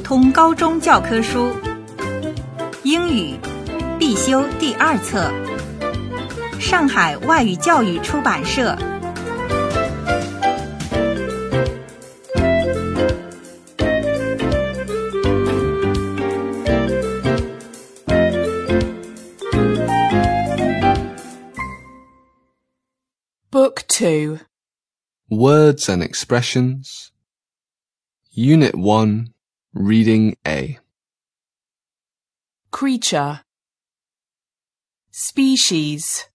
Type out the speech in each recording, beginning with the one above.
通高中教科书，英语必修第二册，上海外语教育出版社。Book 2 Words and expressions. Unit 1, Reading A. Creature. Species.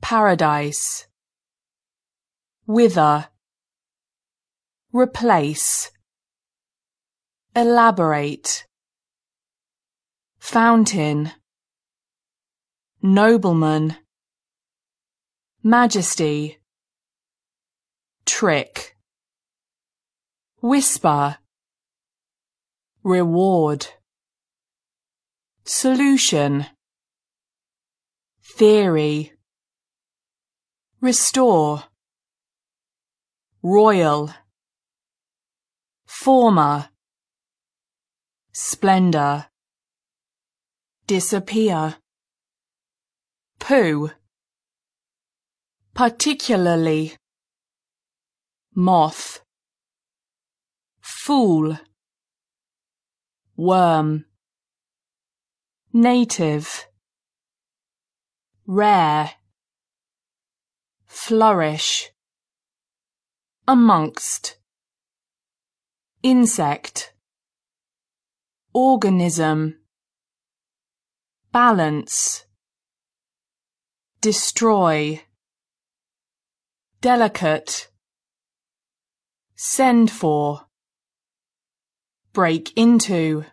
Paradise. Wither. Replace. Elaborate. Fountain. Nobleman. Majesty. Trick. Whisper Reward. Solution. Theory. Restore. Royal. Former. Splendor. Disappear. Pooh Particularly. Moth. Fool Worm. Native. Rare. Flourish. Amongst. Insect. Organism. Balance. Destroy. Delicate. Send for Break into